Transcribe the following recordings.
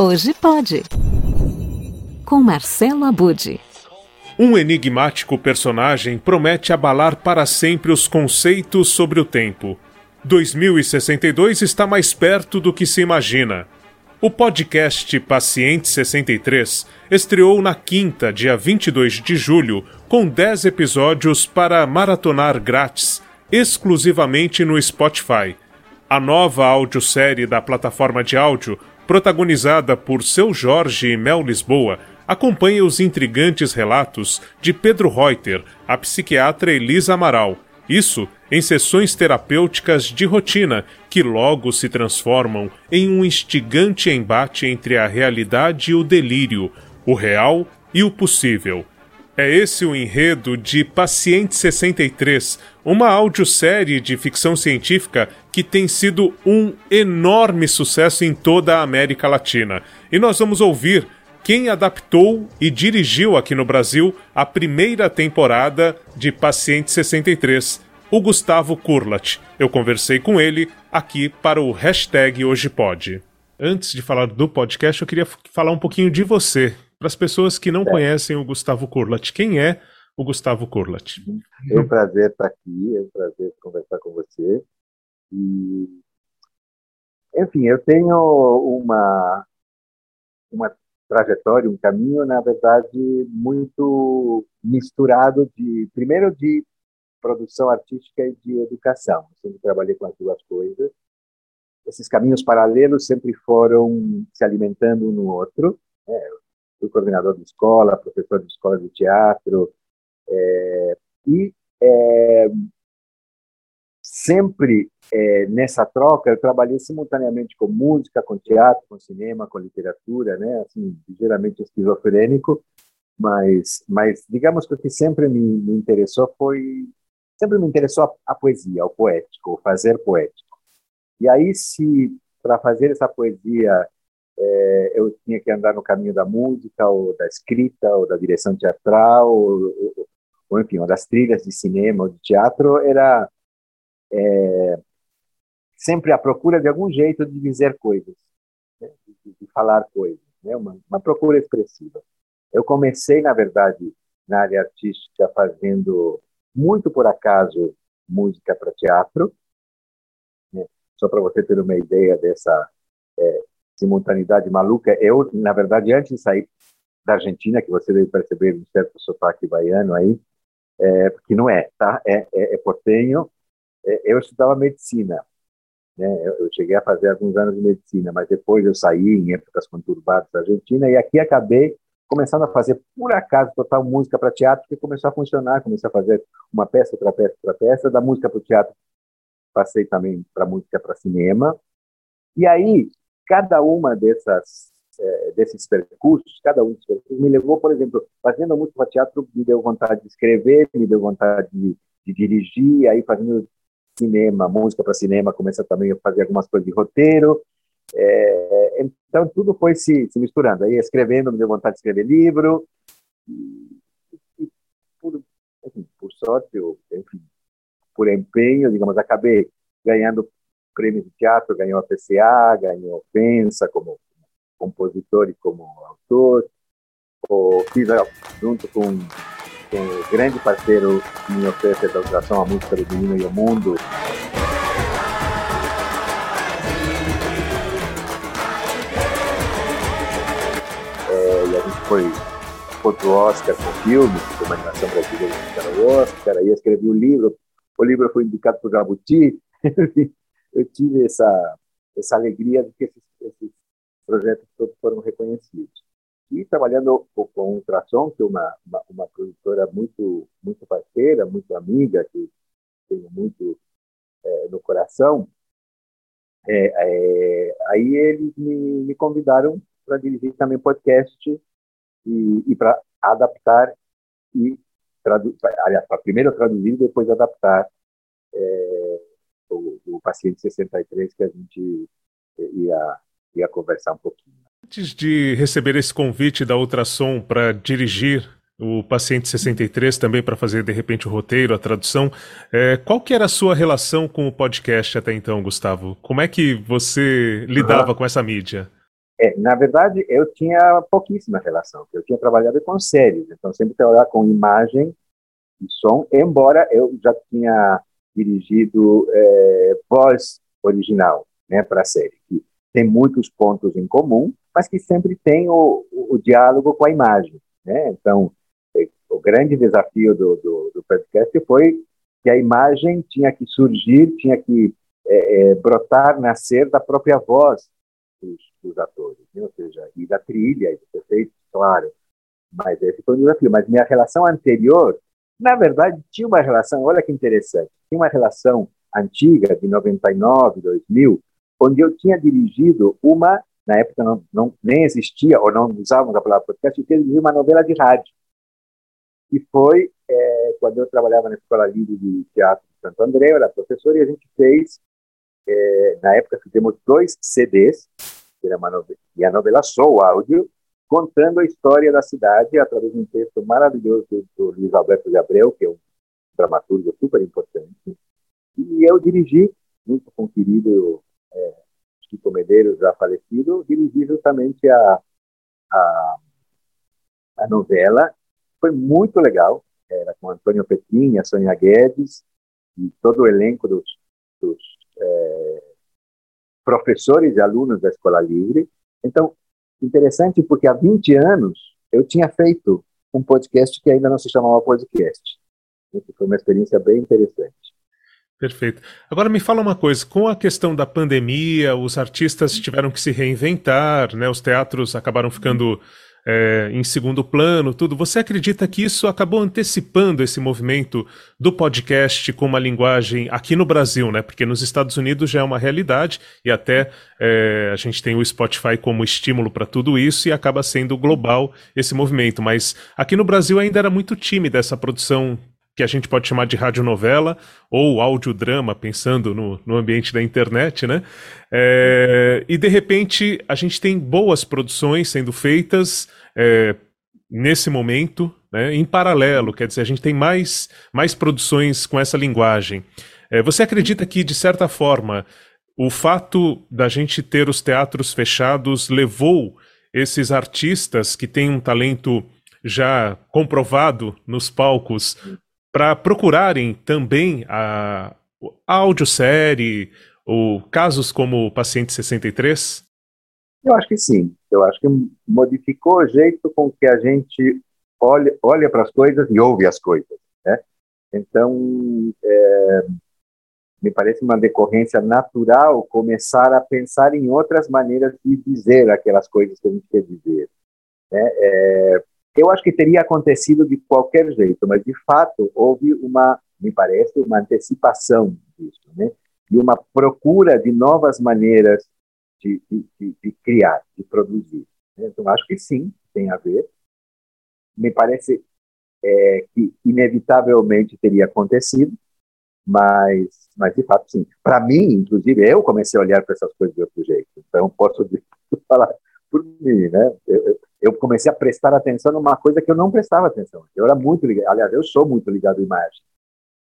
Hoje pode. Com Marcelo Abude. Um enigmático personagem promete abalar para sempre os conceitos sobre o tempo. 2062 está mais perto do que se imagina. O podcast Paciente 63 estreou na quinta, dia 22 de julho, com 10 episódios para maratonar grátis, exclusivamente no Spotify. A nova audiosérie da plataforma de áudio, protagonizada por Seu Jorge e Mel Lisboa, acompanha os intrigantes relatos de Pedro Reuter, a psiquiatra Elisa Amaral. Isso em sessões terapêuticas de rotina que logo se transformam em um instigante embate entre a realidade e o delírio, o real e o possível. É esse o enredo de Paciente 63, uma audiosérie de ficção científica que tem sido um enorme sucesso em toda a América Latina. E nós vamos ouvir quem adaptou e dirigiu aqui no Brasil a primeira temporada de Paciente 63, o Gustavo Kurlat. Eu conversei com ele aqui para o hashtag Hoje Pode. Antes de falar do podcast, eu queria falar um pouquinho de você. Para as pessoas que não é. conhecem o Gustavo Kurlat, quem é o Gustavo Kurlat? É um prazer estar aqui, é um prazer conversar com você. E, enfim, eu tenho uma, uma trajetória, um caminho, na verdade, muito misturado de, primeiro, de produção artística e de educação. Eu sempre trabalhei com as duas coisas. Esses caminhos paralelos sempre foram se alimentando um no outro. Né? fui coordenador de escola, professor de escola de teatro, é, e é, sempre é, nessa troca eu trabalhei simultaneamente com música, com teatro, com cinema, com literatura, né? Assim, ligeiramente esquizofrênico, mas, mas digamos que o que sempre me, me interessou foi sempre me interessou a, a, poesia, o poético, o fazer poético. E aí se para fazer essa poesia é, eu tinha que andar no caminho da música ou da escrita ou da direção teatral ou, ou, ou enfim, ou das trilhas de cinema ou de teatro, era é, sempre à procura de algum jeito de dizer coisas, né? de, de, falar coisas, né? uma, uma procura expressiva. Eu comecei, na verdade, na área artística, fazendo muito por acaso música para teatro, né? só para você ter uma ideia dessa é, simultaneidade maluca. Eu, na verdade, antes de sair da Argentina, que você deve perceber um certo sotaque baiano aí, é, que não é, tá? É, é, é portenho, é, eu estudava medicina. Né? Eu, eu, cheguei a fazer alguns anos de medicina, mas depois eu saí em épocas conturbadas da Argentina e aqui acabei começando a fazer, por acaso, total música para teatro, que começou a funcionar. Comecei a fazer uma peça, outra peça, outra peça. Da música para o teatro, passei também para música para cinema. E aí, cada uma dessas é, desses percursos, cada um desses percursos me levou, por exemplo, fazendo música para teatro, me deu vontade de escrever, me deu vontade de, de dirigir, aí fazendo cinema, música para cinema, começa também a fazer algumas coisas de roteiro. É, então tudo foi se, se, misturando. Aí escrevendo, me deu vontade de escrever livro. E, e por, enfim, por sorte, eu, enfim, por empenho, digamos, acabei ganhando prêmios de teatro, ganhou a PCA, ganhou Pensa como compositor e como autor. Ou fiz junto com o grande parceiro que me oferece a tradução à música do e o Mundo. É, e a gente foi outro Oscar com filme, com uma animação brasileira que era o Oscar, aí eu escrevi o um livro, o livro foi indicado por Jabuti, eu tive essa, essa alegria de que esses, esses projetos todos foram reconhecidos. E trabalhando com o Ultrassom, que é uma, uma, uma, produtora muito, muito parceira, muito amiga, que tenho muito é, no coração, é, é, aí eles me, me convidaram para dirigir também podcast e, e para adaptar e aliás, para primeiro traduzir e depois adaptar é, o, o Paciente 63 que a gente ia, ia conversar um pouquinho. Antes de receber esse convite da Ultrassom para dirigir o Paciente 63 também para fazer de repente o roteiro, a tradução. É, qual que era a sua relação com o podcast até então, Gustavo? Como é que você lidava uhum. com essa mídia? É, na verdade, eu tinha pouquíssima relação. Eu tinha trabalhado com séries, então sempre trabalhava com imagem e som, embora eu já tinha dirigido é, voz original né, para a série, tem muitos pontos em comum, mas que sempre tem o, o, o diálogo com a imagem. Né? Então, é, o grande desafio do, do, do, podcast foi que a imagem tinha que surgir, tinha que é, é, brotar, nascer da própria voz dos, dos atores, né? ou seja, e da trilha, e do efeito, claro. Mas esse foi um desafio. Mas minha relação anterior, na verdade, tinha uma relação, olha que interessante, tinha uma relação antiga, de 99, 2000, onde eu tinha dirigido uma, na época não, não nem existia, ou não usávamos a palavra podcast, eu tinha dirigido uma novela de rádio. E foi é, quando eu trabalhava na Escola Livre de Teatro de Santo André, eu era professor, e a gente fez, é, na época fizemos dois CDs, era uma novela, e a novela só o áudio, contando a história da cidade através de um texto maravilhoso do, do Luiz Alberto de Abreu, que é um dramaturgo super importante. E eu dirigi, junto com o querido é, Chico Medeiros, já falecido, dirigi justamente a, a, a novela. Foi muito legal, era com Antônio Petrin, a Sônia Guedes, e todo o elenco dos, dos é, professores e alunos da Escola Livre. Então, interessante porque há 20 anos eu tinha feito um podcast que ainda não se chamava podcast. Isso foi uma experiência bem interessante. Perfeito. Agora me fala uma coisa, com a questão da pandemia, os artistas tiveram que se reinventar, né? Os teatros acabaram ficando é, em segundo plano, tudo. Você acredita que isso acabou antecipando esse movimento do podcast com uma linguagem aqui no Brasil, né? Porque nos Estados Unidos já é uma realidade e até é, a gente tem o Spotify como estímulo para tudo isso e acaba sendo global esse movimento. Mas aqui no Brasil ainda era muito tímida essa produção que a gente pode chamar de radionovela ou audiodrama, pensando no, no ambiente da internet, né? É, e de repente a gente tem boas produções sendo feitas é, nesse momento, né, em paralelo, quer dizer, a gente tem mais, mais produções com essa linguagem. É, você acredita que, de certa forma, o fato da gente ter os teatros fechados levou esses artistas que têm um talento já comprovado nos palcos para procurarem também a, a audiosérie ou casos como o Paciente 63? Eu acho que sim. Eu acho que modificou o jeito com que a gente olha, olha para as coisas e ouve as coisas. Né? Então, é, me parece uma decorrência natural começar a pensar em outras maneiras de dizer aquelas coisas que a gente quer dizer. Né? É, eu acho que teria acontecido de qualquer jeito, mas de fato houve uma, me parece, uma antecipação disso, né? E uma procura de novas maneiras de, de, de criar, de produzir. Né? Então acho que sim, tem a ver. Me parece é, que inevitavelmente teria acontecido, mas, mas de fato sim. Para mim, inclusive, eu comecei a olhar para essas coisas de outro jeito. Então posso falar por mim, né? Eu, eu comecei a prestar atenção numa coisa que eu não prestava atenção. Eu era muito ligado, aliás, eu sou muito ligado à imagem,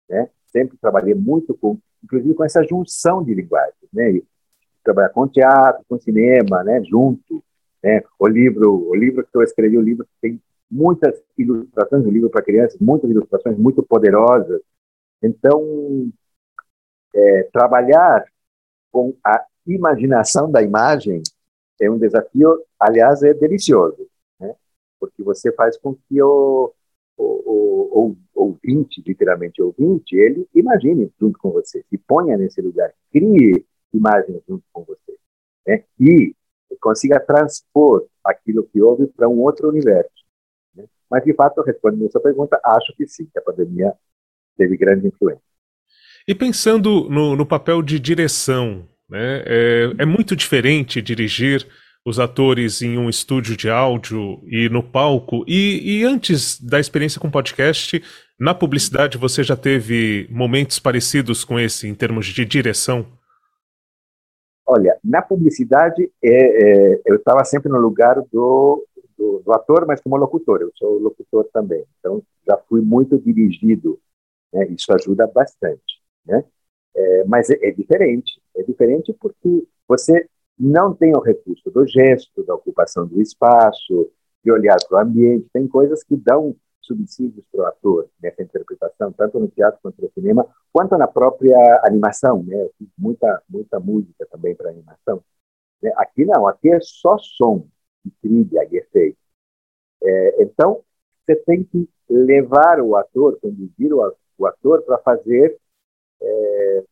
né? Sempre trabalhei muito com, inclusive com essa junção de linguagens, né? Trabalhar com teatro, com cinema, né? Junto, né? O livro, o livro que eu escrevi, o livro tem muitas ilustrações, um livro para crianças, muitas ilustrações muito poderosas. Então, é, trabalhar com a imaginação da imagem é um desafio, aliás, é delicioso, né? porque você faz com que o, o, o, o ouvinte, literalmente ouvinte, ele imagine junto com você, se ponha nesse lugar, crie imagens junto com você, né? e consiga transpor aquilo que ouve para um outro universo. Né? Mas, de fato, respondendo a sua pergunta, acho que sim, que a pandemia teve grande influência. E pensando no, no papel de direção né? É, é muito diferente dirigir os atores em um estúdio de áudio e no palco. E, e, antes da experiência com podcast, na publicidade você já teve momentos parecidos com esse em termos de direção? Olha, na publicidade é, é, eu estava sempre no lugar do, do, do, ator, mas como locutor. Eu sou locutor também, então já fui muito dirigido. Né? Isso ajuda bastante, né? É, mas é, é diferente. É diferente porque você não tem o recurso do gesto, da ocupação do espaço, de olhar para o ambiente. Tem coisas que dão subsídios para o ator nessa interpretação, tanto no teatro quanto no cinema, quanto na própria animação. Né? Eu fiz muita, muita música também para animação. Né? Aqui não, aqui é só som, e trilha e efeito. É, então, você tem que levar o ator, conduzir o, o ator para fazer, é,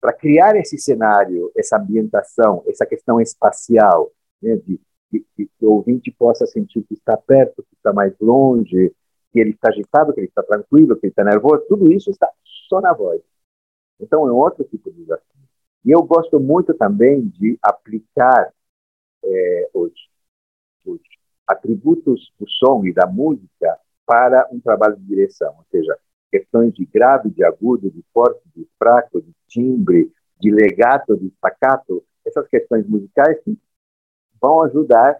para criar esse cenário, essa ambientação, essa questão espacial, né, de que, que, que, o ouvinte possa sentir que está perto, que está mais longe, que ele está agitado, que ele está tranquilo, que ele está nervoso, tudo isso está só na voz. Então é um outro tipo de desafio. E eu gosto muito também de aplicar é, os, os atributos do som e da música para um trabalho de direção, ou seja, questões de grave, de agudo, de forte, de fraco, de timbre, de legato, de staccato, essas questões musicais que vão ajudar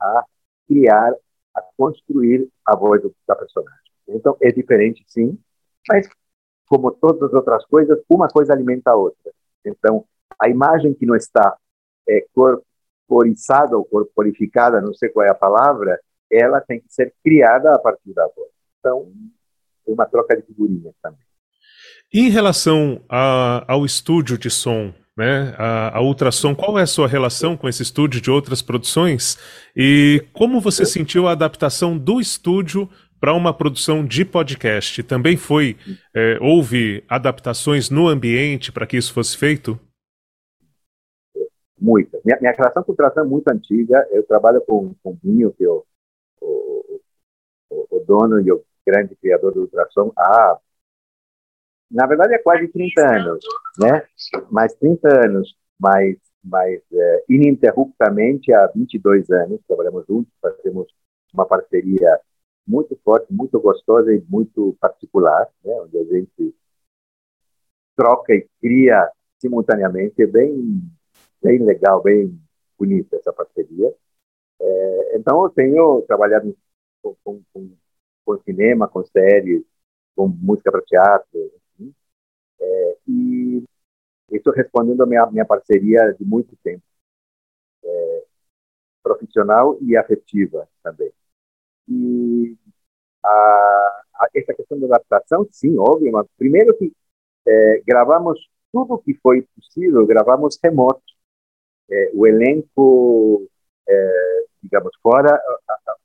a criar, a construir a voz da personagem. Então, é diferente, sim, mas, como todas as outras coisas, uma coisa alimenta a outra. Então, a imagem que não está é, corporiçada ou corporificada, não sei qual é a palavra, ela tem que ser criada a partir da voz. Então, é uma troca de figurinhas também. Em relação a, ao estúdio de som, né? A, a Ultrassom, qual é a sua relação com esse estúdio de outras produções e como você sentiu a adaptação do estúdio para uma produção de podcast? Também foi é, houve adaptações no ambiente para que isso fosse feito? Muita. Minha, minha relação com o Ultrassom é muito antiga. Eu trabalho com, com o Binho, que é o, o, o, o dono e o grande criador do Ultrassom, há na verdade, é quase 30 anos, né? Mais 30 anos, mas, mas é, ininterruptamente há 22 anos, trabalhamos juntos, fazemos uma parceria muito forte, muito gostosa e muito particular, né? Onde a gente troca e cria simultaneamente, bem, bem legal, bem bonita essa parceria. É, então, eu tenho trabalhado com, com, com, com cinema, com séries, com música para teatro, é, e estou respondendo a minha, minha parceria de muito tempo, é, profissional e afetiva também. E a, a, essa questão da adaptação, sim, óbvio, mas primeiro que é, gravamos tudo que foi possível, gravamos remoto. É, o elenco, é, digamos, fora a,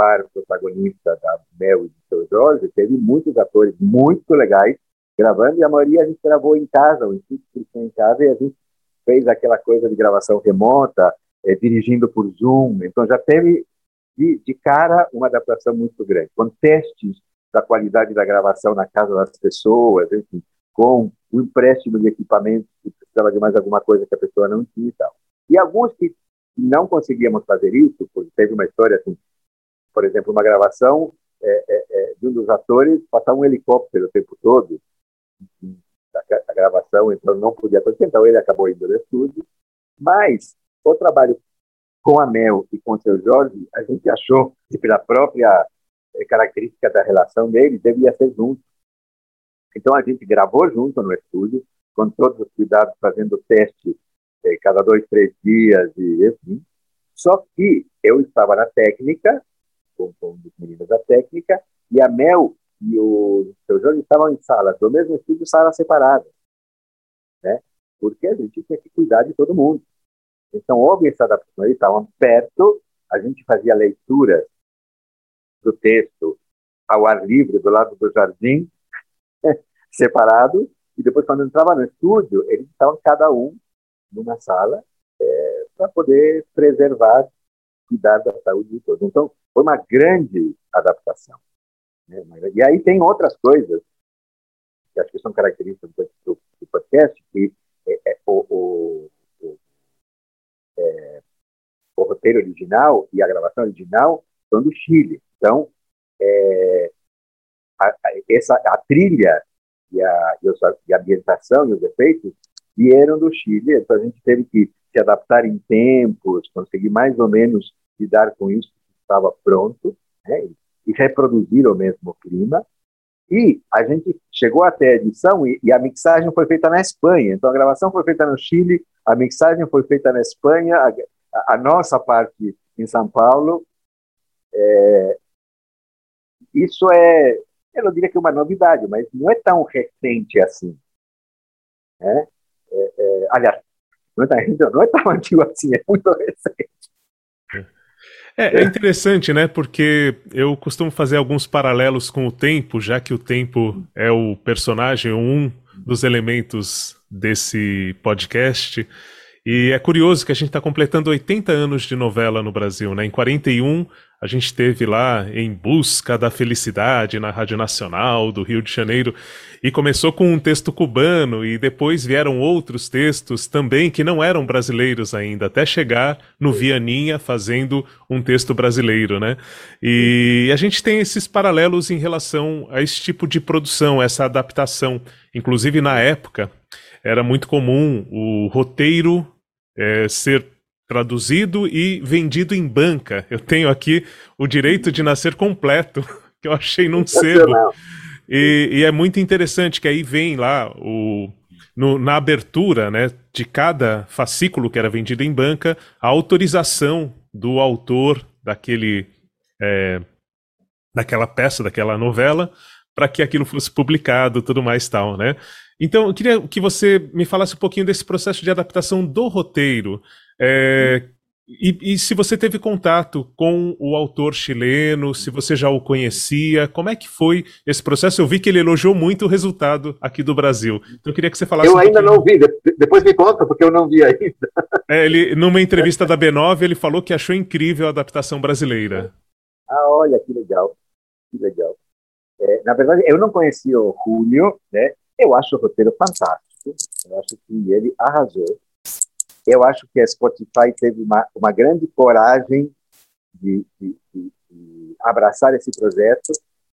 a, o, protagonista da Mel e do seu Jorge, teve muitos atores muito legais gravando e a maioria a gente gravou em casa, o estúdio em casa e a gente fez aquela coisa de gravação remota, é, dirigindo por Zoom, então já teve de, de, cara uma adaptação muito grande, com testes da qualidade da gravação na casa das pessoas, enfim, com o empréstimo de equipamentos que precisava de mais alguma coisa que a pessoa não tinha e tal. E alguns que não conseguíamos fazer isso, porque teve uma história assim, por exemplo, uma gravação é, é, é, de um dos atores passar um helicóptero o tempo todo, da gravação, então não podia acontecer, então ele acabou indo no estúdio. Mas o trabalho com a Mel e com o seu Jorge, a gente achou que pela própria eh, característica da relação dele, devia ser junto. Então a gente gravou junto no estúdio, com todos os cuidados, fazendo teste eh, cada dois, três dias e assim. Só que eu estava na técnica, com, os meninos da técnica, e a Mel e o seu Jorge estavam em salas do mesmo estúdio, salas separadas, né? Porque a gente tinha que cuidar de todo mundo. Então houve essa adaptação, eles estavam perto, a gente fazia leituras do texto ao ar livre do lado do jardim, separado, e depois quando entrava no estúdio, eles estavam cada um numa sala é, para poder preservar, cuidar da saúde de todos. Então foi uma grande adaptação. Né? E aí tem outras coisas que acho que são características do, do, podcast, que é, é, o, o, é, o, roteiro original e a gravação original são do Chile. Então, é, a, a, essa, a trilha e a, e a ambientação e os efeitos vieram do Chile, então a gente teve que se adaptar em tempos, conseguir mais ou menos lidar com isso estava pronto, né? e reproduzir o mesmo clima. E a gente chegou até a edição e, e, a mixagem foi feita na Espanha. Então a gravação foi feita no Chile, A mixagem foi feita na Espanha, a, a nossa parte em São Paulo. É, isso é, eu não diria que é uma novidade, mas não é tão recente assim. Né? É, é, aliás, não é, tão, não é tão antigo assim, é muito recente. É, é, interessante, né? Porque eu costumo fazer alguns paralelos com o tempo, já que o tempo é o personagem, um dos elementos desse podcast. E é curioso que a gente está completando 80 anos de novela no Brasil, né? Em 41, a gente teve lá em busca da felicidade na Rádio Nacional do Rio de Janeiro e começou com um texto cubano e depois vieram outros textos também que não eram brasileiros ainda, até chegar no Vianinha fazendo um texto brasileiro, né? E a gente tem esses paralelos em relação a esse tipo de produção, essa adaptação. Inclusive na época era muito comum o roteiro é, ser traduzido e vendido em banca. Eu tenho aqui o direito de nascer completo, que eu achei num sebo. E, e, é muito interessante que aí vem lá o, no, na abertura né, de cada fascículo que era vendido em banca, a autorização do autor daquele, é, daquela peça, daquela novela, para que aquilo fosse publicado, tudo mais tal, né? Então, eu queria que você me falasse um pouquinho desse processo de adaptação do roteiro. É, e, e, se você teve contato com o autor chileno, se você já o conhecia, como é que foi esse processo? Eu vi que ele elogiou muito o resultado aqui do Brasil. Então eu queria que você falasse. Eu ainda não vi, depois me conta, porque eu não vi ainda. É, ele, numa entrevista da B9, ele falou que achou incrível a adaptação brasileira. Ah, olha que legal, que legal. É, na verdade, eu não conhecia o Julio, né? Eu acho o roteiro fantástico. Eu acho que ele arrasou eu acho que a Spotify teve uma, uma grande coragem de, de, de, de, abraçar esse projeto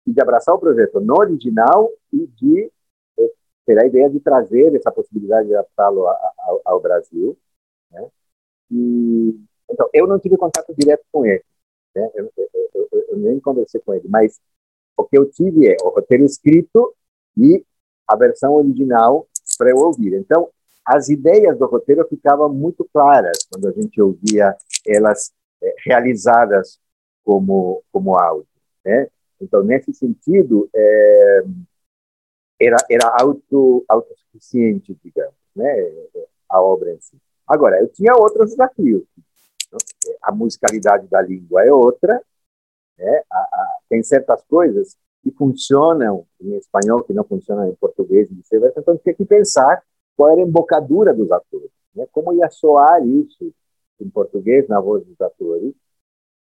e de abraçar o projeto no original e de eh, ter a ideia de trazer essa possibilidade de adaptá-lo ao, Brasil. Né? E, então, eu não tive contato direto com ele, né? eu, eu, eu, eu nem conversei com ele, mas o que eu tive é o roteiro escrito e a versão original para eu ouvir. Então, as ideias do roteiro ficavam muito claras quando a gente ouvia elas é, realizadas como como áudio, né? Então nesse sentido é, era era auto autossuficiente, digamos, né? A obra em si. Agora eu tinha outros desafios. A musicalidade da língua é outra, né? A, a, tem certas coisas que funcionam em espanhol que não funcionam em português e vice-versa. Então que pensar qual era a embocadura dos atores, né? como ia soar isso em português na voz dos atores.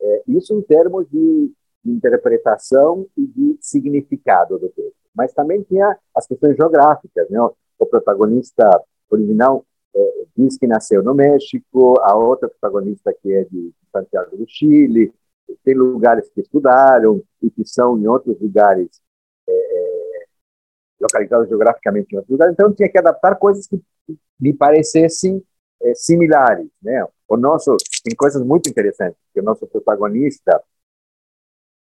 É, isso em termos de, interpretação e de significado do texto. Mas também tinha as questões geográficas. Né? O protagonista original é, diz que nasceu no México, a outra protagonista que é de Santiago do Chile, tem lugares que estudaram e que são em outros lugares localizados geograficamente em outro lugar, então tinha que adaptar coisas que lhe parecessem é, similares, né? O nosso tem coisas muito interessantes, que o nosso protagonista,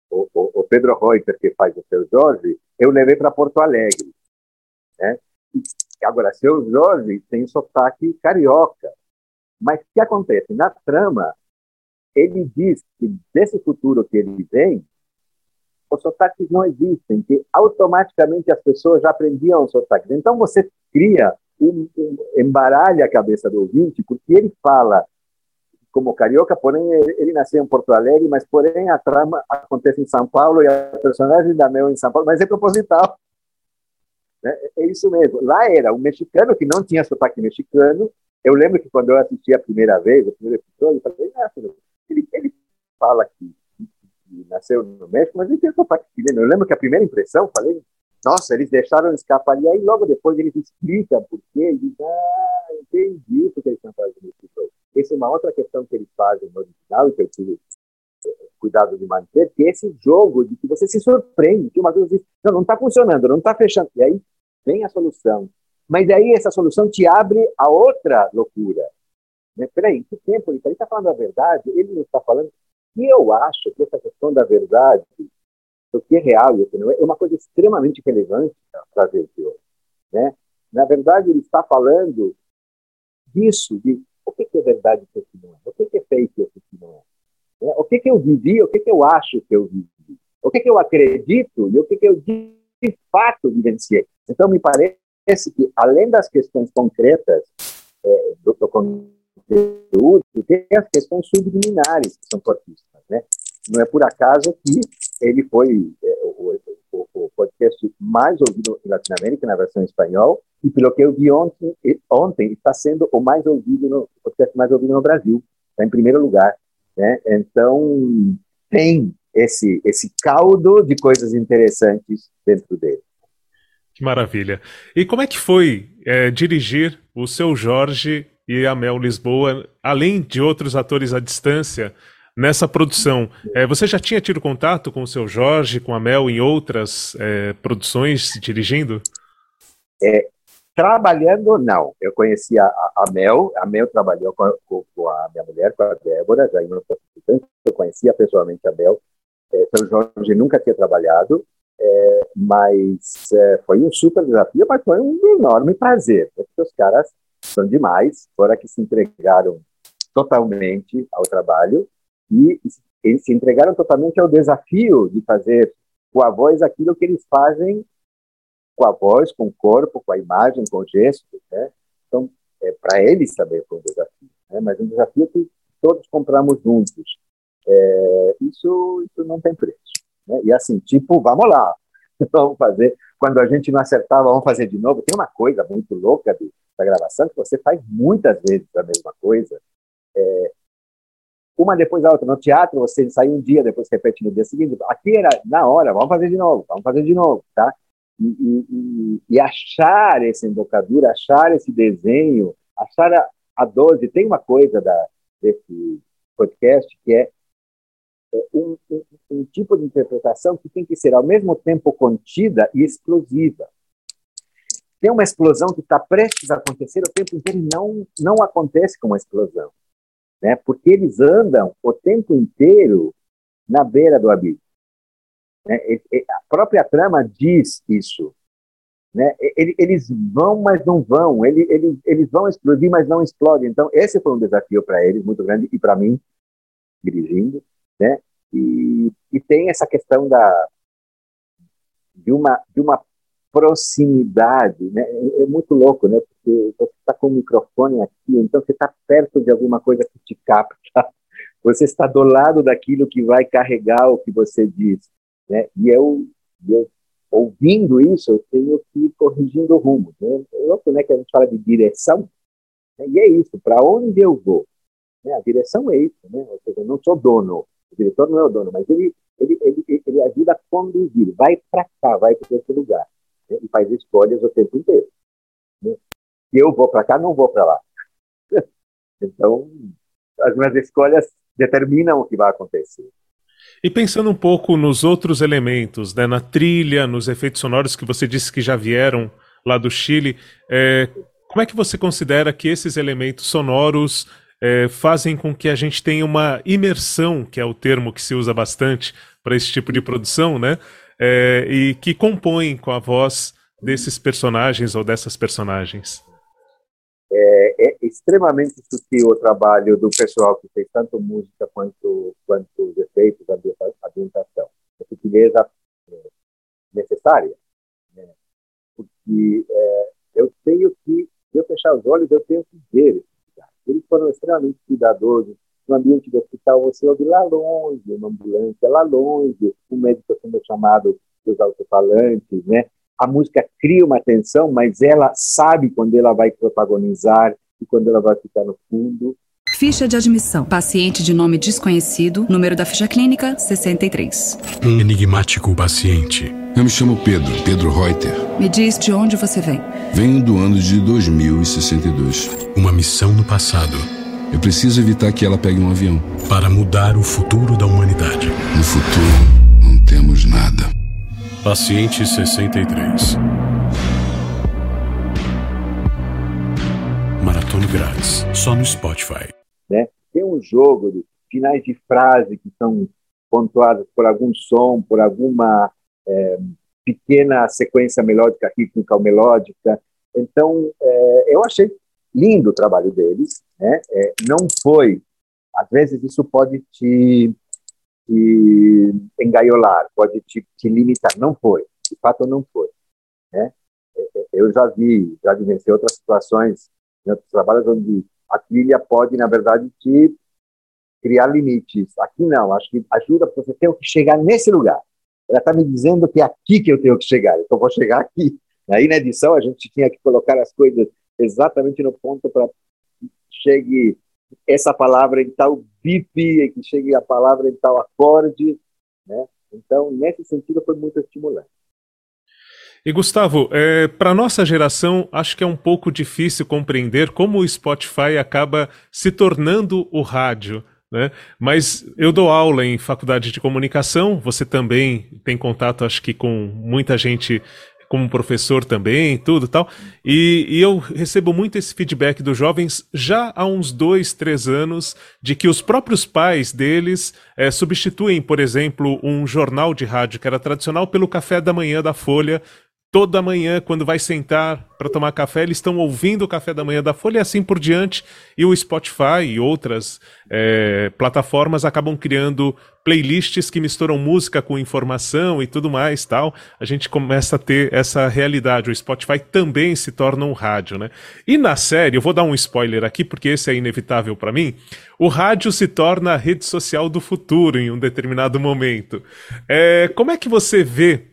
o, o, o Pedro Reuter, que faz o seu Jorge, eu levei para Porto Alegre, né? E agora, seu Jorge tem sotaque carioca, mas o que acontece na trama? Ele diz que desse futuro que ele vem, os sotaques não existem, que automaticamente as pessoas já aprendiam os sotaques. Então você cria, um, um, embaralha a cabeça do ouvinte, porque ele fala como carioca, porém ele, nasceu em Porto Alegre, mas porém a trama acontece em São Paulo e a personagem da Mel em São Paulo, mas é proposital. É, é isso mesmo. Lá era um mexicano que não tinha sotaque mexicano. Eu lembro que quando eu assisti a primeira vez, o primeiro episódio, eu falei, ah, ele, ele fala que nasceu no México, mas ele tem sotaque chileno. Eu lembro que a primeira impressão, falei, nossa, eles deixaram escapar ali, aí logo depois eles explicam por quê, e diz, ah, entendi porque eles estão fazendo isso. Essa é uma outra questão que eles fazem no original, e que eu tive eh, cuidado de manter, que é esse jogo de que você se surpreende, que uma vez diz, não, não está funcionando, não está fechando, e aí vem a solução. Mas aí essa solução te abre a outra loucura. Né? Peraí, que tempo ele está falando a verdade? Ele não está falando e eu acho que essa questão da verdade, do que é real e o que não é, é uma coisa extremamente relevante para a gente hoje. Né? Na verdade, ele está falando disso, de o que, é verdade e o que não é, o que, é fake e o que, não é, né? o que, eu vivi, o que, eu acho que eu vivi, o que, eu acredito e o que eu de fato vivenciei. Então, me parece que, além das questões concretas é, do, do conteúdo, tem as questões subliminares que são fortíssimas. Né? Não é por acaso que ele foi é, o, o, o, podcast mais ouvido em Latinoamérica, na versão espanhol, e pelo que eu vi ontem, ontem está sendo o mais ouvido no, o podcast mais ouvido no Brasil, está em primeiro lugar. Né? Então, tem esse, esse caldo de coisas interessantes dentro dele. Que maravilha. E como é que foi é, dirigir o seu Jorge e a Mel Lisboa, além de outros atores à distância, nessa produção? É, você já tinha tido contato com o seu Jorge, com a Mel em outras é, produções dirigindo? É, trabalhando, não. Eu conhecia a, Mel, a Mel trabalhou com a, com a, minha mulher, com a Débora, já em outras eu conhecia pessoalmente a Mel. É, seu Jorge nunca tinha trabalhado, é, mas é, foi um super desafio, mas foi um enorme prazer, porque os caras são demais, fora que se entregaram totalmente ao trabalho e eles se entregaram totalmente ao desafio de fazer com a voz aquilo que eles fazem com a voz, com o corpo, com a imagem, com o gesto, né? Então, é, para eles também foi um desafio, né? mas um desafio que todos compramos juntos. É, isso, isso não tem preço. Né? E assim, tipo, vamos lá, vamos fazer. Quando a gente não acertava, vamos fazer de novo. Tem uma coisa muito louca de, da gravação que você faz muitas vezes a mesma coisa. É, uma depois da outra. No teatro, você sai um dia, depois repete no dia seguinte. Aqui era na hora, vamos fazer de novo, vamos fazer de novo, tá? E, e, e achar essa embocadura, achar esse desenho, achar a, a dose. Tem uma coisa da, desse podcast que é é, um, um, um, tipo de interpretação que tem que ser ao mesmo tempo contida e explosiva. Tem uma explosão que está prestes a acontecer o tempo inteiro e não, não acontece com uma explosão, né? porque eles andam o tempo inteiro na beira do abismo. Né? A própria trama diz isso. Né? Eles vão, mas não vão. Eles, eles, eles vão explodir, mas não explodem. Então, esse foi um desafio para eles muito grande e para mim, dirigindo né? E, e tem essa questão da de uma de uma proximidade, né? É, é muito louco, né? Porque você está com o microfone aqui, então você está perto de alguma coisa que te capta. Você está do lado daquilo que vai carregar o que você diz, né? E eu, eu ouvindo isso, eu tenho que ir corrigindo o rumo. Né? É louco, né? Que a gente fala de direção, né? e é isso. Para onde eu vou? Né? A direção é isso, né? Ou seja, eu não sou dono, o diretor não é o dono, mas ele, ele, ele, ele ajuda a conduzir, vai para cá, vai para esse lugar. E faz escolhas o tempo inteiro. Né? Eu vou para cá, não vou para lá. então, as minhas escolhas determinam o que vai acontecer. E pensando um pouco nos outros elementos, né, na trilha, nos efeitos sonoros que você disse que já vieram lá do Chile, é, como é que você considera que esses elementos sonoros é, fazem com que a gente tenha uma imersão, que é o termo que se usa bastante para esse tipo de produção, né? É, e que compõem com a voz desses personagens ou dessas personagens. É, é, extremamente sutil o trabalho do pessoal que fez tanto música quanto, quanto os efeitos, a ambientação. A sutileza é, necessária. Né? Porque é, eu tenho que, se eu fechar os olhos, eu tenho que ver eles foram extremamente cuidadosos. No ambiente do hospital, você ouve lá longe, uma ambulância lá longe, o médico sendo chamado dos alto-falantes, né? A música cria uma tensão, mas ela sabe quando ela vai protagonizar e quando ela vai ficar no fundo. Ficha de admissão. Paciente de nome desconhecido. Número da ficha clínica 63. Um enigmático paciente. Eu me chamo Pedro, Pedro Reuter. Me diz de onde você vem. Venho do ano de 2062. Uma missão no passado. Eu preciso evitar que ela pegue um avião. Para mudar o futuro da humanidade. No futuro, não temos nada. Paciente 63. Maratona grátis. Só no Spotify. Né? Tem um jogo de finais de frase que são pontuados por algum som, por alguma é, pequena sequência melódica, rítmica ou melódica. Então, é, eu achei lindo o trabalho deles, né? É, não foi, às vezes isso pode te, te engaiolar, pode te, te, limitar, não foi, de fato não foi, né? É, é, eu já vi, já vivenciei outras situações, em outros trabalhos onde a trilha pode, na verdade, te criar limites. Aqui não, acho que ajuda para você ter que chegar nesse lugar. Ela está me dizendo que é aqui que eu tenho que chegar, então vou chegar aqui. Aí na edição a gente tinha que colocar as coisas exatamente no ponto para chegue essa palavra em tal bip, que chegue a palavra em tal acorde, né? Então, nesse sentido, foi muito estimulante. E Gustavo, é, para nossa geração, acho que é um pouco difícil compreender como o Spotify acaba se tornando o rádio. Né? Mas eu dou aula em faculdade de comunicação, você também tem contato, acho que, com muita gente como professor também, tudo tal. E, e, eu recebo muito esse feedback dos jovens já há uns dois, três anos, de que os próprios pais deles é, substituem, por exemplo, um jornal de rádio que era tradicional pelo café da manhã da Folha toda manhã, quando vai sentar para tomar café, eles estão ouvindo o café da manhã da Folha e assim por diante. E o Spotify e outras é, plataformas acabam criando playlists que misturam música com informação e tudo mais tal. A gente começa a ter essa realidade. O Spotify também se torna um rádio, né? E na série, eu vou dar um spoiler aqui porque esse é inevitável para mim. O rádio se torna a rede social do futuro em um determinado momento. É, como é que você vê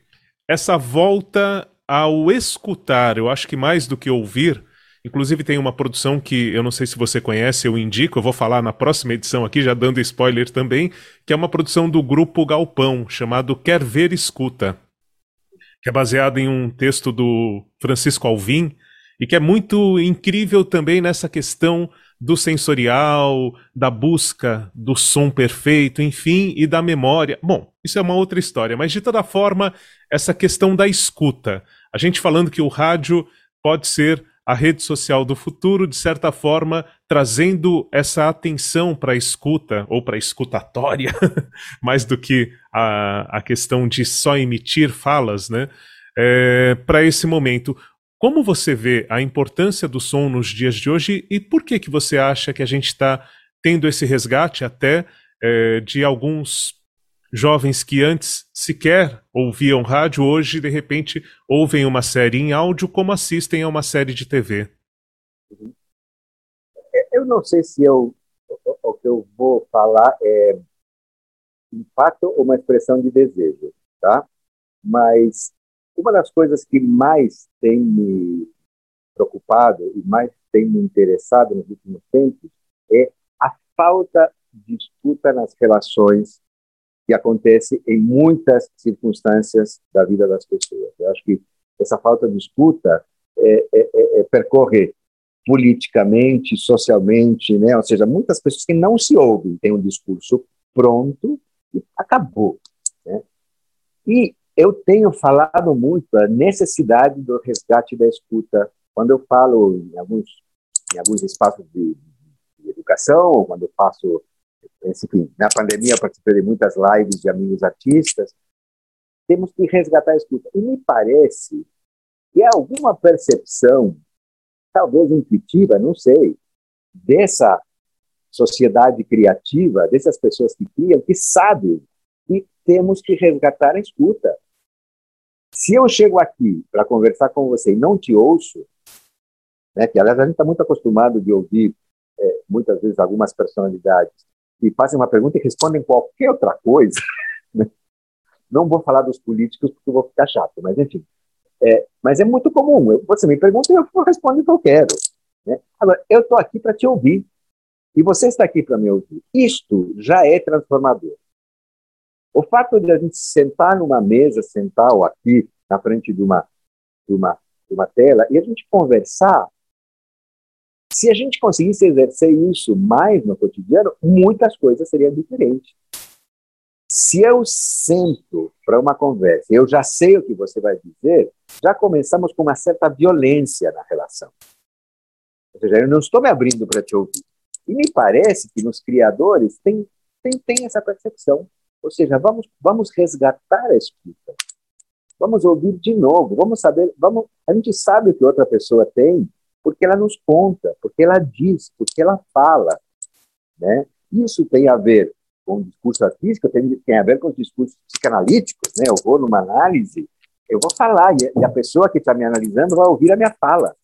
essa volta ao escutar, eu acho que mais do que ouvir, inclusive tem uma produção que eu não sei se você conhece, eu indico, eu vou falar na próxima edição aqui, já dando spoiler também, que é uma produção do grupo Galpão, chamado Quer Ver Escuta, que é baseado em um texto do Francisco Alvim, e que é muito incrível também nessa questão do sensorial, da busca do som perfeito, enfim, e da memória. Bom, isso é uma outra história, mas de toda forma, essa questão da escuta. A gente falando que o rádio pode ser a rede social do futuro, de certa forma, trazendo essa atenção para a escuta, ou para a escutatória, mais do que a, a questão de só emitir falas, né? É, para esse momento. Como você vê a importância do som nos dias de hoje e por que, que você acha que a gente está tendo esse resgate até é, de alguns jovens que antes sequer ouviam rádio, hoje, de repente, ouvem uma série em áudio como assistem a uma série de TV? Eu não sei se eu, o que eu vou falar é fato ou uma expressão de desejo, tá? Mas uma das coisas que mais tem me preocupado e mais tem me interessado nos últimos tempos é a falta de escuta nas relações que acontece em muitas circunstâncias da vida das pessoas. Eu acho que essa falta de escuta é, é, é, é percorre politicamente, socialmente, né? Ou seja, muitas pessoas que não se ouvem têm um discurso pronto e acabou. Né? E eu tenho falado muito a necessidade do resgate da escuta. Quando eu falo em alguns, em alguns espaços de, de educação, quando eu faço, enfim, na pandemia eu participei de muitas lives de amigos artistas, temos que resgatar a escuta. E me parece que há alguma percepção, talvez intuitiva, não sei, dessa sociedade criativa, dessas pessoas que criam, que sabem que temos que resgatar a escuta. Se eu chego aqui para conversar com você e não te ouço, né, que aliás a gente está muito acostumado de ouvir é, muitas vezes algumas personalidades que fazem uma pergunta e respondem qualquer outra coisa, né? não vou falar dos políticos porque eu vou ficar chato, mas enfim. É, mas é muito comum. Eu, você me pergunta e eu respondo o que eu quero. Né? Agora, eu estou aqui para te ouvir e você está aqui para me ouvir. Isto já é transformador. O fato de a gente sentar numa mesa, sentar ou aqui na frente de uma, de uma, de uma tela e a gente conversar, se a gente conseguisse exercer isso mais no cotidiano, muitas coisas seriam diferentes. Se eu sento para uma conversa, eu já sei o que você vai dizer, já começamos com uma certa violência na relação. Ou seja, eu não estou me abrindo para te ouvir. E me parece que nos criadores tem, tem, tem essa percepção. Ou seja, vamos, vamos resgatar a escuta. Vamos ouvir de novo, vamos saber, vamos, a gente sabe o que outra pessoa tem porque ela nos conta, porque ela diz, porque ela fala, né? Isso tem a ver com o discurso artístico, tem, tem a ver com os discursos psicanalíticos, né? Eu vou numa análise, eu vou falar, e a pessoa que está me analisando vai ouvir a minha fala.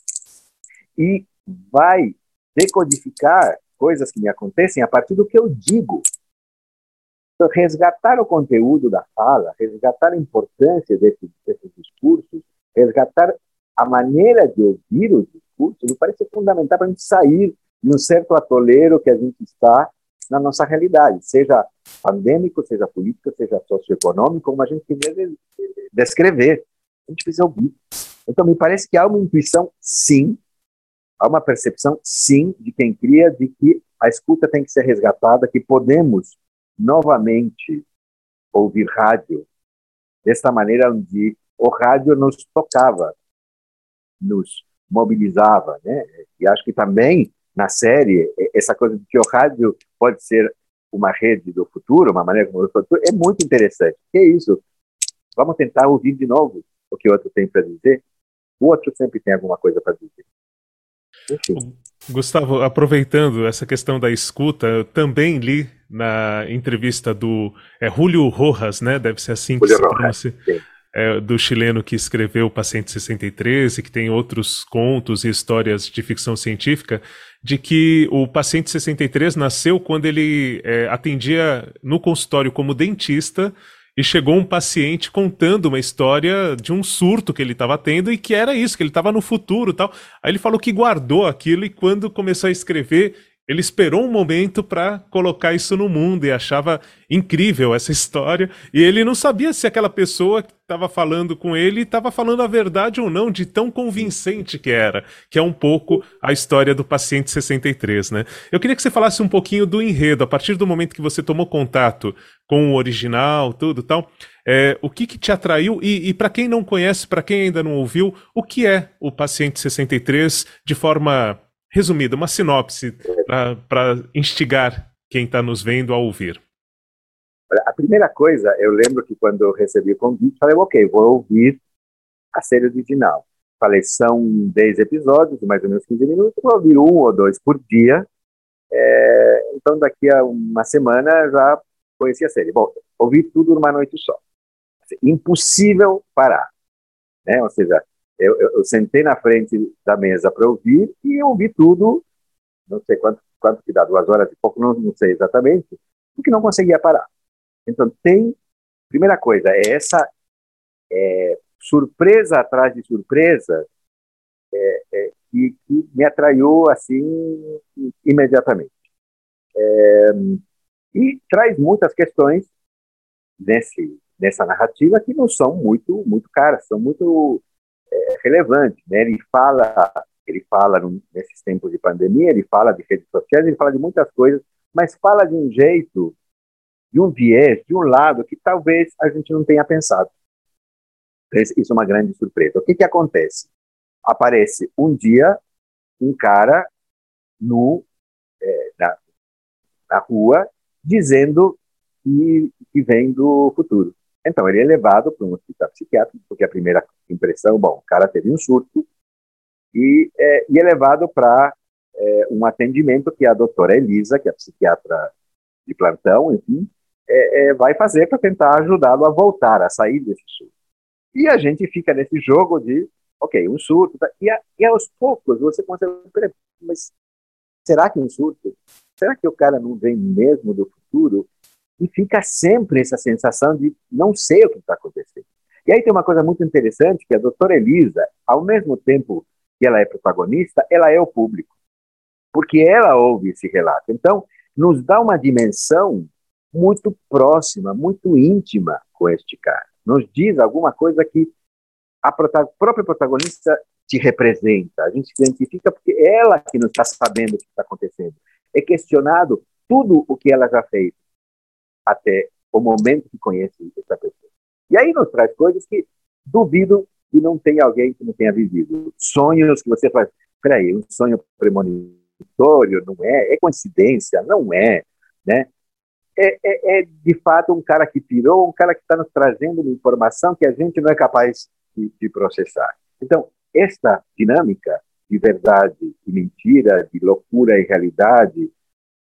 E vai decodificar coisas que me acontecem a partir do que eu digo. Então, resgatar o conteúdo da fala, resgatar a importância desses, desses discursos, resgatar a maneira de ouvir os discursos, me parece fundamental para a gente sair de um certo atoleiro que a gente está na nossa realidade, seja pandêmico, seja político, seja socioeconômico, como a gente quiser descrever. A gente precisa ouvir. Então, me parece que há uma intuição, sim, há uma percepção, sim, de quem cria, de que a escuta tem que ser resgatada, que podemos novamente ouvir rádio desta maneira onde o rádio nos tocava, nos mobilizava, né? E acho que também na série essa coisa de que o rádio pode ser uma rede do futuro, uma maneira como o futuro, é muito interessante. Que é isso? Vamos tentar ouvir de novo o que o outro tem para dizer. O outro sempre tem alguma coisa para dizer. Enfim. Gustavo, aproveitando essa questão da escuta, eu também li na entrevista do é, Julio Rojas, né? Deve ser assim que Julio se pronuncia. É, do chileno que escreveu o Paciente 63 e que tem outros contos e histórias de ficção científica, de que o Paciente 63 nasceu quando ele é, atendia no consultório como dentista e chegou um paciente contando uma história de um surto que ele estava tendo e que era isso, que ele estava no futuro tal. Aí ele falou que guardou aquilo e quando começou a escrever, ele esperou um momento para colocar isso no mundo e achava incrível essa história. E ele não sabia se aquela pessoa que estava falando com ele estava falando a verdade ou não, de tão convincente que era, que é um pouco a história do paciente 63, né? Eu queria que você falasse um pouquinho do enredo, a partir do momento que você tomou contato com o original, tudo tal. É, o que, que, te atraiu? E, e para quem não conhece, para quem ainda não ouviu, o que é o paciente 63 de forma resumida, uma sinopse para instigar quem está nos vendo a ouvir? A primeira coisa, eu lembro que quando eu recebi o convite, falei, ok, vou ouvir a série original. Falei, são 10 episódios, mais ou menos 15 minutos, vou ouvir um ou dois por dia. É, então, daqui a uma semana, já conheci a série. Bom, ouvi tudo numa noite só. Impossível parar. Né? Ou seja, eu, eu, eu sentei na frente da mesa para ouvir e ouvi tudo, não sei quanto, quanto que dá, duas horas e pouco, não, não sei exatamente, porque não conseguia parar. Então, tem, primeira coisa, é essa é, surpresa atrás de surpresa é, é, que, que, me atraiu assim imediatamente. É, e traz muitas questões nesse, nessa narrativa que não são muito muito caras, são muito é, relevante. Né? Ele fala, ele fala nesses tempos de pandemia, ele fala de redes sociais, ele fala de muitas coisas, mas fala de um jeito, de um viés, de um lado que talvez a gente não tenha pensado. Isso é uma grande surpresa. O que, que acontece? Aparece um dia um cara no, é, na, na rua dizendo que, que vem do futuro. Então, ele é levado para um hospital psiquiátrico, porque a primeira impressão, bom, o cara teve um surto, e, é, e é levado para é, um atendimento que a doutora Elisa, que é a psiquiatra de plantão, enfim, é, é vai fazer para tentar ajudá-lo a voltar, a sair desse surto. E a gente fica nesse jogo de, ok, um surto, tá, e, a, e aos poucos você consegue, mas será que um surto? Será que o cara não vem mesmo do futuro? E fica sempre essa sensação de não sei o que está acontecendo. E aí tem uma coisa muito interessante, que a doutora Elisa, ao mesmo tempo que ela é protagonista, ela é o público, porque ela ouve esse relato. Então, nos dá uma dimensão muito próxima, muito íntima com este cara. Nos diz alguma coisa que a própria protagonista te representa, a gente se identifica porque ela que não está sabendo o que está acontecendo. É questionado tudo o que ela já fez, até o momento que conhece essa pessoa. E aí nos traz coisas que duvido que não tenha alguém que não tenha vivido. Sonhos que você faz, peraí, um sonho premonitório, não é? É coincidência? Não é, né? É, é, é de fato um cara que pirou, um cara que está nos trazendo uma informação que a gente não é capaz de, de processar. Então, esta dinâmica de verdade e mentira, de loucura e realidade,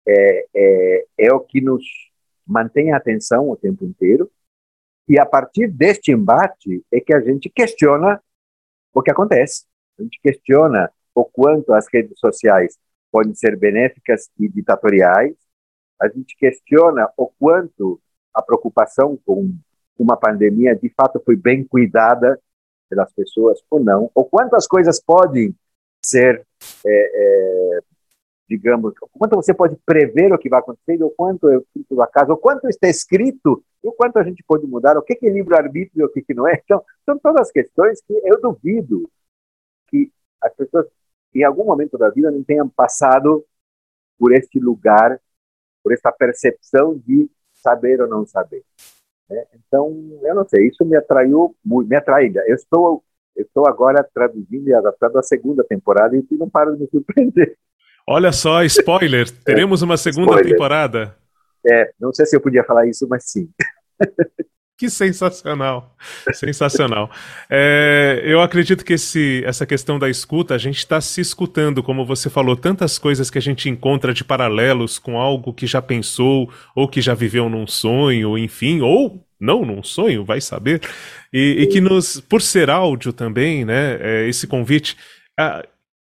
é, é, é o que nos mantém a atenção o tempo inteiro. E a partir deste embate é que a gente questiona o que acontece. A gente questiona o quanto as redes sociais podem ser benéficas e ditatoriais. A gente questiona o quanto a preocupação com uma pandemia de fato foi bem cuidada pelas pessoas ou não, ou quanto as coisas podem ser, é, é, digamos, o quanto você pode prever o que vai acontecer, o quanto é fruto do acaso, o quanto está escrito, o quanto a gente pode mudar, o que é livre-arbítrio e o que, não é. Então, são todas questões que eu duvido que as pessoas, em algum momento da vida, não tenham passado por este lugar, por essa percepção de saber ou não saber. Né? Então, eu não sei, isso me atraiu, me atrai ainda. Eu estou, eu estou agora traduzindo e adaptando a segunda temporada e não paro de me surpreender. Olha só, spoiler, teremos uma segunda spoiler. temporada. É, não sei se eu podia falar isso, mas sim. Que sensacional, sensacional. É, eu acredito que esse, essa questão da escuta, a gente está se escutando, como você falou, tantas coisas que a gente encontra de paralelos com algo que já pensou, ou que já viveu num sonho, enfim, ou não num sonho, vai saber. E, e que nos, por ser áudio também, né, é, esse convite.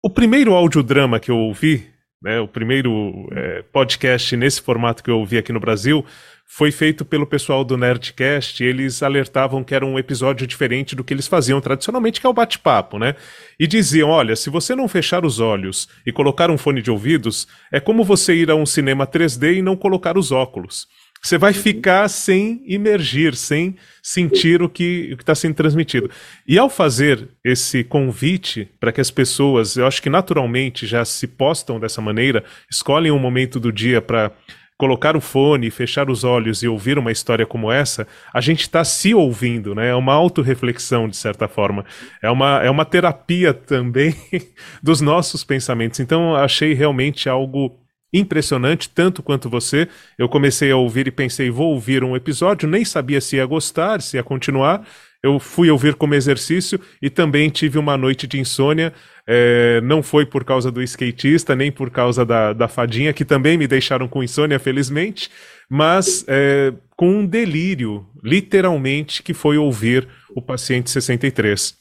O primeiro audiodrama que eu ouvi, né, o primeiro é, podcast nesse formato que eu ouvi aqui no Brasil, foi feito pelo pessoal do Nerdcast. Eles alertavam que era um episódio diferente do que eles faziam tradicionalmente, que é o bate-papo, né? E diziam: olha, se você não fechar os olhos e colocar um fone de ouvidos, é como você ir a um cinema 3D e não colocar os óculos. Você vai ficar sem imergir, sem sentir o que está sendo transmitido. E ao fazer esse convite para que as pessoas, eu acho que naturalmente já se postam dessa maneira, escolhem um momento do dia para colocar o fone, fechar os olhos e ouvir uma história como essa, a gente está se ouvindo, né? É uma autorreflexão, de certa forma. É uma, é uma terapia também dos nossos pensamentos. Então, achei realmente algo impressionante, tanto quanto você. Eu comecei a ouvir e pensei, vou ouvir um episódio, nem sabia se ia gostar, se ia continuar. Eu fui ouvir como exercício e também tive uma noite de insônia é, não foi por causa do skatista, nem por causa da, da fadinha, que também me deixaram com insônia, felizmente, mas é, com um delírio, literalmente, que foi ouvir o paciente 63.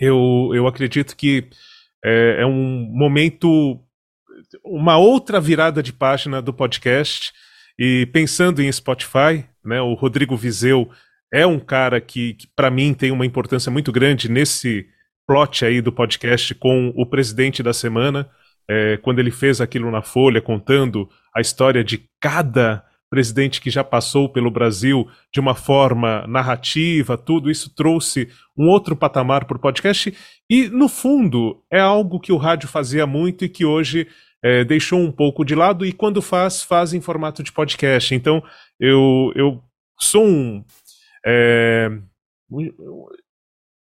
Eu, eu acredito que é, é um momento, uma outra virada de página do podcast. E pensando em Spotify, né, o Rodrigo Vizeu é um cara que, que para mim, tem uma importância muito grande nesse plot aí do podcast com o presidente da semana, é, quando ele fez aquilo na Folha, contando a história de cada presidente que já passou pelo Brasil de uma forma narrativa, tudo isso trouxe um outro patamar para o podcast. E, no fundo, é algo que o rádio fazia muito e que hoje é, deixou um pouco de lado, e quando faz, faz em formato de podcast. Então, eu, eu sou um. É,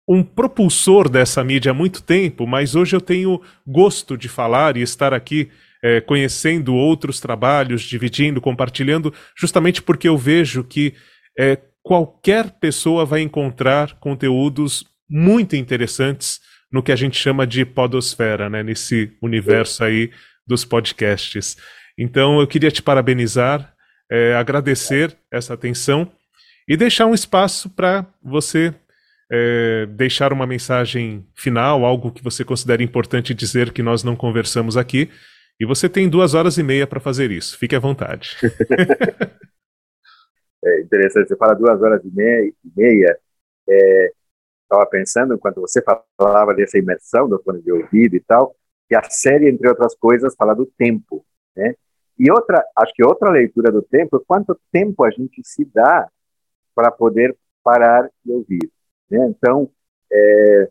um propulsor dessa mídia há muito tempo, mas hoje eu tenho gosto de falar e estar aqui é, conhecendo outros trabalhos, dividindo, compartilhando, justamente porque eu vejo que é, qualquer pessoa vai encontrar conteúdos muito interessantes no que a gente chama de podosfera, né, nesse universo aí dos podcasts. Então eu queria te parabenizar, é, agradecer essa atenção e deixar um espaço para você é, deixar uma mensagem final, algo que você considera importante dizer que nós não conversamos aqui. E você tem duas horas e meia para fazer isso. Fique à vontade. é interessante, você fala duas horas e meia. E meia Estava é, pensando, enquanto você falava dessa imersão do fone de ouvido e tal, que a série, entre outras coisas, fala do tempo. Né? E outra, acho que outra leitura do tempo é quanto tempo a gente se dá para poder parar e ouvir. Né? Então, é,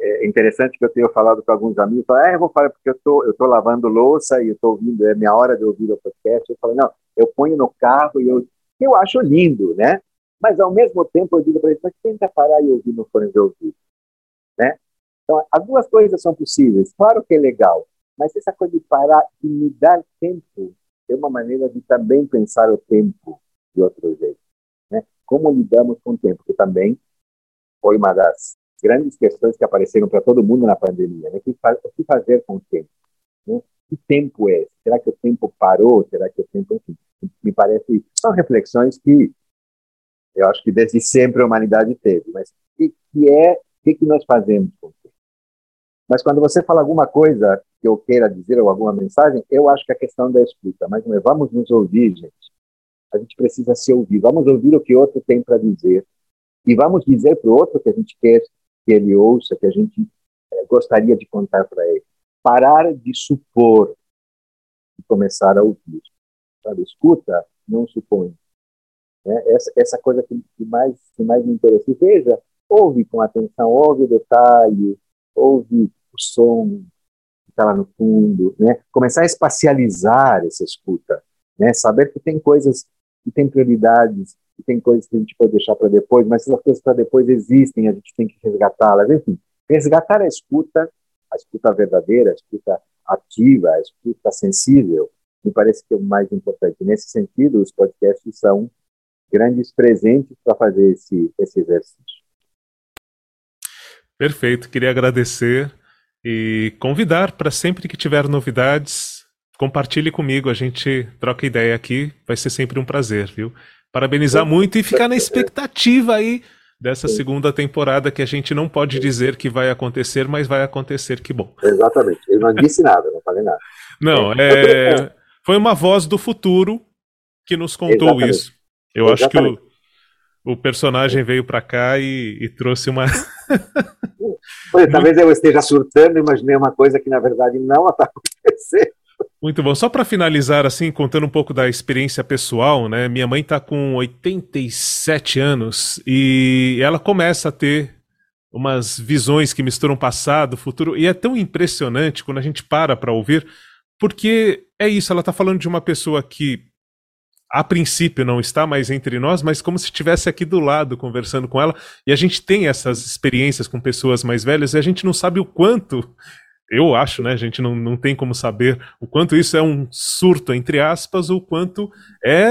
é, interessante que eu tenho falado com alguns amigos, falam, ah, eu vou falar porque eu tô, eu tô lavando louça e eu tô ouvindo, é minha hora de ouvir o podcast. Eu falo, não, eu ponho no carro e eu, eu acho lindo, né? Mas ao mesmo tempo eu digo para eles, mas tenta parar e ouvir no fone de ouvido? Então, as duas coisas são possíveis. Claro que é legal, mas essa coisa de parar e me dar tempo é uma maneira de também pensar o tempo de outro jeito, né? Como lidamos com o tempo, que também foi uma das grandes questões que apareceram para todo mundo na pandemia. Né? O que fazer com o tempo? Né? Que tempo é? Será que o tempo parou? Será que o tempo, enfim, me parece são reflexões que eu acho que desde sempre a humanidade teve. Mas o que, que é? O que, que nós fazemos com o? Mas quando você fala alguma coisa que eu queira dizer ou alguma mensagem, eu acho que a questão da escuta. Mas não é, vamos nos ouvir, gente. A gente precisa se ouvir. Vamos ouvir o que outro tem para dizer e vamos dizer para o outro que a gente quer que ele ouça, que a gente é, gostaria de contar para ele. Parar de supor e começar a ouvir. Sabe? Escuta, não supõe. É, essa, essa coisa que, que, mais, que mais me interessa. E veja, ouve com atenção, ouve o detalhe, ouve o som que está lá no fundo, né? começar a espacializar essa escuta, né? saber que tem coisas que têm prioridades, que tem coisas que a gente pode deixar para depois, mas essas coisas para depois existem, a gente tem que resgatá-las. Enfim, resgatar a escuta, a escuta verdadeira, a escuta ativa, a escuta sensível, me parece que é o mais importante. Nesse sentido, os podcasts são grandes presentes para fazer esse, esse exercício. Perfeito, queria agradecer e convidar para sempre que tiver novidades, compartilhe comigo, a gente troca ideia aqui, vai ser sempre um prazer, viu? Parabenizar muito e ficar na expectativa aí dessa segunda temporada que a gente não pode dizer que vai acontecer, mas vai acontecer, que bom. Exatamente. Eu não disse nada, não falei nada. Não, é, foi uma voz do futuro que nos contou Exatamente. isso. Eu Exatamente. acho que o, o personagem veio para cá e, e, trouxe uma. Olha, talvez eu esteja surtando, imaginei uma coisa que na verdade não está acontecendo. Muito bom. Só para finalizar, assim, contando um pouco da experiência pessoal, né? Minha mãe está com 87 anos e ela começa a ter umas visões que misturam passado, futuro, e é tão impressionante quando a gente para para ouvir, porque é isso, ela está falando de uma pessoa que a princípio não está mais entre nós, mas como se estivesse aqui do lado conversando com ela, e a gente tem essas experiências com pessoas mais velhas e a gente não sabe o quanto eu acho, né? A gente não, não tem como saber o quanto isso é um surto, entre aspas, o quanto é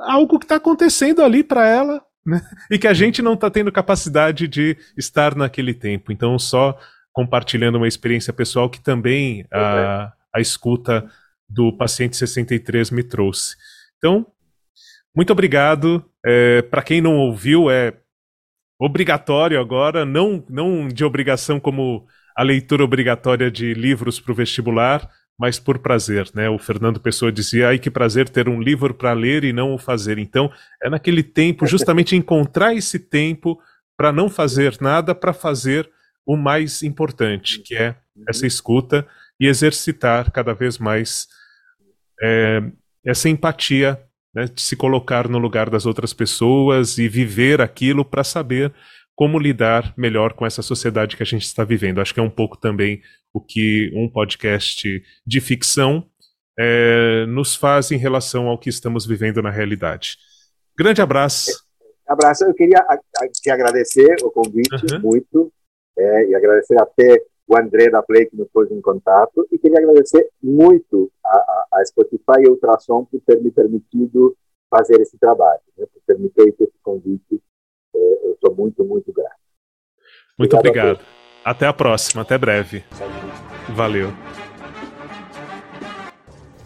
algo que está acontecendo ali para ela, né? E que a gente não está tendo capacidade de estar naquele tempo. Então, só compartilhando uma experiência pessoal que também a, a escuta do paciente 63 me trouxe. Então, muito obrigado. É, para quem não ouviu, é obrigatório agora, não, não de obrigação como a leitura obrigatória de livros para o vestibular, mas por prazer, né? O Fernando Pessoa dizia, ai que prazer ter um livro para ler e não o fazer. Então, é naquele tempo, justamente encontrar esse tempo para não fazer nada, para fazer o mais importante, que é essa escuta e exercitar cada vez mais é, essa empatia, né? se colocar no lugar das outras pessoas e viver aquilo para saber como lidar melhor com essa sociedade que a gente está vivendo. Acho que é um pouco também o que um podcast de ficção é, nos faz em relação ao que estamos vivendo na realidade. Grande abraço. Abraço. Eu queria te agradecer o convite uhum. muito é, e agradecer até o André da Play que nos pôs em contato e queria agradecer muito a, a, a Spotify e a Ultrassom por ter me permitido fazer esse trabalho, né, por ter me feito esse convite é, eu estou muito, muito grato. Muito obrigado. obrigado. Até a próxima, até breve. Valeu.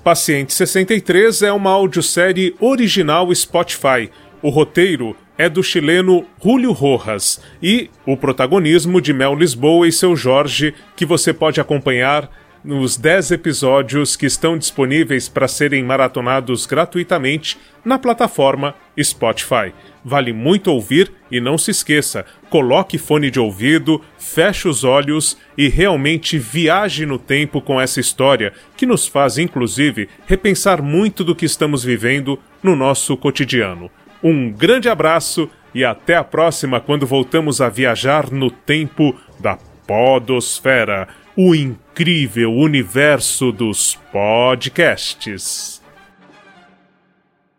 Paciente 63 é uma audiosérie original Spotify. O roteiro é do chileno Julio Rojas e o protagonismo de Mel Lisboa e seu Jorge, que você pode acompanhar nos 10 episódios que estão disponíveis para serem maratonados gratuitamente na plataforma Spotify. Vale muito ouvir e não se esqueça, coloque fone de ouvido, feche os olhos e realmente viaje no tempo com essa história, que nos faz inclusive repensar muito do que estamos vivendo no nosso cotidiano. Um grande abraço e até a próxima quando voltamos a viajar no tempo da Podosfera, o incrível universo dos podcasts.